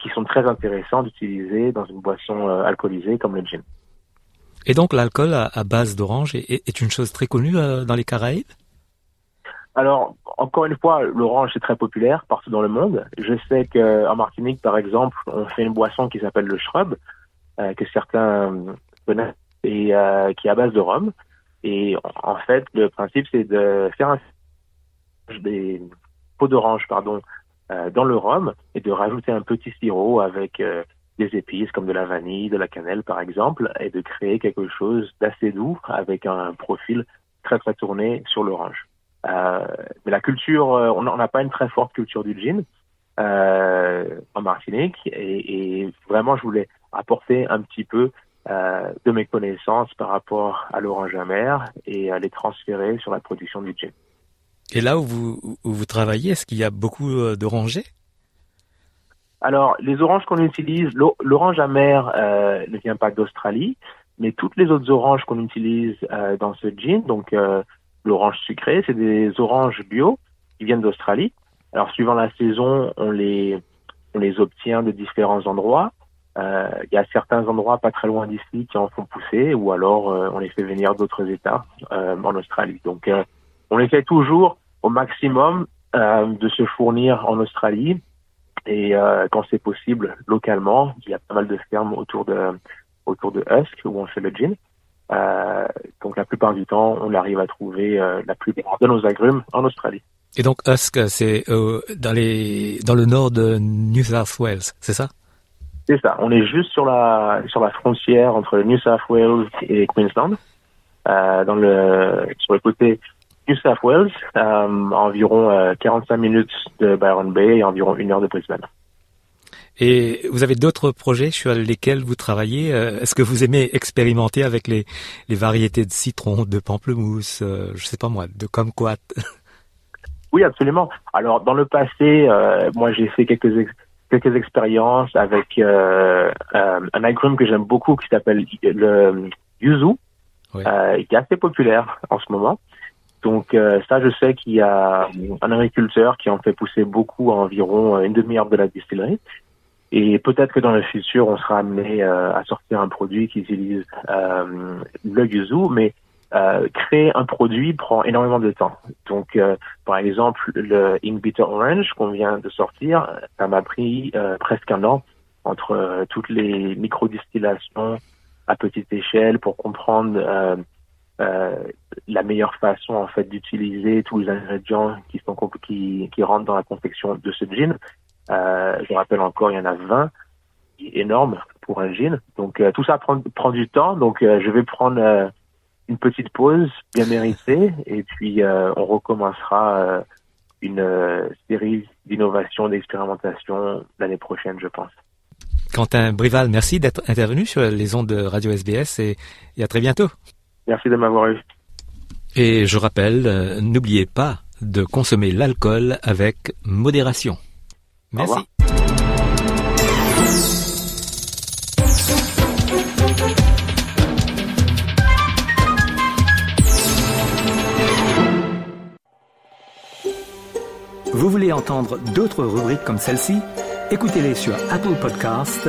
qui sont très intéressants d'utiliser dans une boisson alcoolisée comme le gin. Et donc, l'alcool à, base d'orange est, est, une chose très connue dans les Caraïbes? Alors, encore une fois, l'orange c'est très populaire partout dans le monde. Je sais qu'en Martinique, par exemple, on fait une boisson qui s'appelle le shrub, euh, que certains connaissent, et euh, qui est à base de rhum. Et en fait, le principe, c'est de faire un des pots d'orange, pardon, euh, dans le rhum et de rajouter un petit sirop avec des épices comme de la vanille, de la cannelle, par exemple, et de créer quelque chose d'assez doux avec un profil très très tourné sur l'orange. Euh, mais la culture, euh, on n'a pas une très forte culture du gin euh, en Martinique et, vraiment je voulais apporter un petit peu de mes connaissances par rapport à l'orange amère et à les transférer sur la production du gin. Et là où vous, où vous travaillez, est-ce qu'il y a beaucoup d'orangers? Alors, les oranges qu'on utilise, l'orange amère euh, ne vient pas d'Australie, mais toutes les autres oranges qu'on utilise euh, dans ce gin, donc l'orange sucré, c'est des oranges bio qui viennent d'Australie. Alors suivant la saison, on les on les obtient de différents endroits. Euh, il y a certains endroits pas très loin d'ici qui en font pousser, ou alors euh, on les fait venir d'autres États euh, en Australie. Donc on essaie toujours au maximum de se fournir en Australie et quand c'est possible localement. Il y a pas mal de fermes autour de autour de Husk où on fait le gin. Euh, donc la plupart du temps, on arrive à trouver euh, la plupart de nos agrumes en Australie. Et donc Husk, c'est euh, dans les dans le nord de New South Wales, c'est ça? C'est ça. On est juste sur la sur la frontière entre New South Wales et Queensland, euh, dans le sur le côté New South Wales, à environ 45 minutes de Byron Bay et environ une heure de Brisbane. Et vous avez d'autres projets sur lesquels vous travaillez euh, Est-ce que vous aimez expérimenter avec les, les variétés de citron, de pamplemousse, euh, je sais pas moi, de kumquat? [LAUGHS] Oui, absolument. Alors, dans le passé, euh, moi, j'ai fait quelques quelques expériences avec euh, un agrume que j'aime beaucoup qui s'appelle le yuzu, qui est assez populaire en ce moment. Donc ça, je sais qu'il y a un agriculteur qui en fait pousser beaucoup à environ une demi-heure de la distillerie. Et peut-être que dans le futur, on sera amené euh, à sortir un produit qui utilise euh, le yuzu, mais euh, créer un produit prend énormément de temps. Donc, euh, par exemple, le Ink Bitter Orange qu'on vient de sortir, ça m'a pris euh, presque un an entre toutes les micro-distillations à petite échelle pour comprendre la meilleure façon en fait d'utiliser tous les ingrédients qui sont qui, rentrent dans la confection de ce gin euh, je rappelle encore, il y en a 20, énorme pour un gin. Donc euh, tout ça prend, prend du temps. Donc euh, je vais prendre une petite pause bien méritée et puis on recommencera une série d'innovations, d'expérimentations l'année prochaine, je pense. Quentin Brival, merci d'être intervenu sur les ondes de Radio SBS et à très bientôt. Merci de m'avoir eu. Et je rappelle, n'oubliez pas de consommer l'alcool avec modération. Merci. Vous voulez entendre d'autres rubriques comme celle-ci? Écoutez-les sur Apple Podcasts,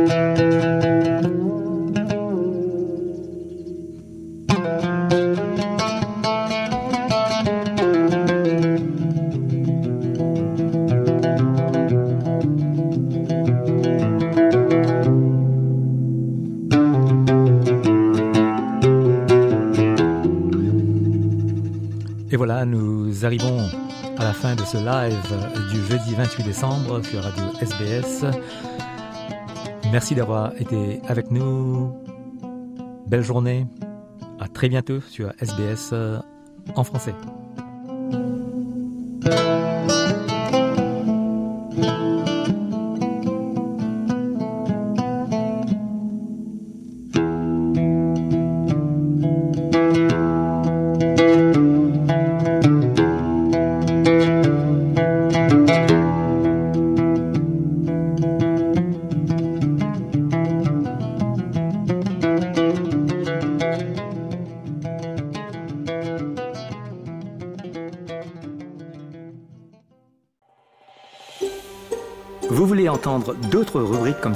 Fin de ce live du jeudi 28 décembre sur Radio SBS. Merci d'avoir été avec nous. Belle journée. À très bientôt sur SBS en français.